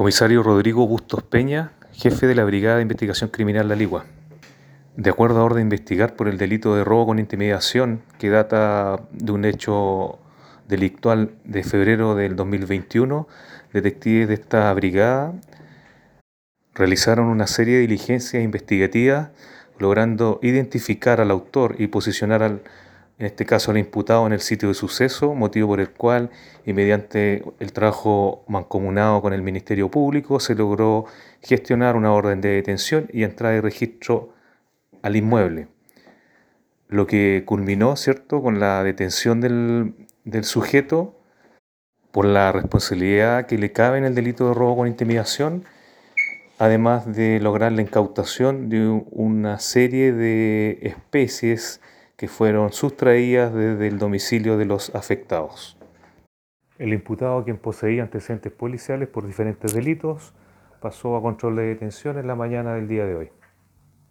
Comisario Rodrigo Bustos Peña, jefe de la Brigada de Investigación Criminal La Ligua. De acuerdo a orden de investigar por el delito de robo con intimidación que data de un hecho delictual de febrero del 2021, detectives de esta brigada realizaron una serie de diligencias investigativas logrando identificar al autor y posicionar al en este caso al imputado en el sitio de suceso, motivo por el cual y mediante el trabajo mancomunado con el Ministerio Público se logró gestionar una orden de detención y entrada de registro al inmueble, lo que culminó, ¿cierto?, con la detención del, del sujeto por la responsabilidad que le cabe en el delito de robo con intimidación, además de lograr la incautación de una serie de especies que fueron sustraídas desde el domicilio de los afectados. El imputado, quien poseía antecedentes policiales por diferentes delitos, pasó a control de detención en la mañana del día de hoy.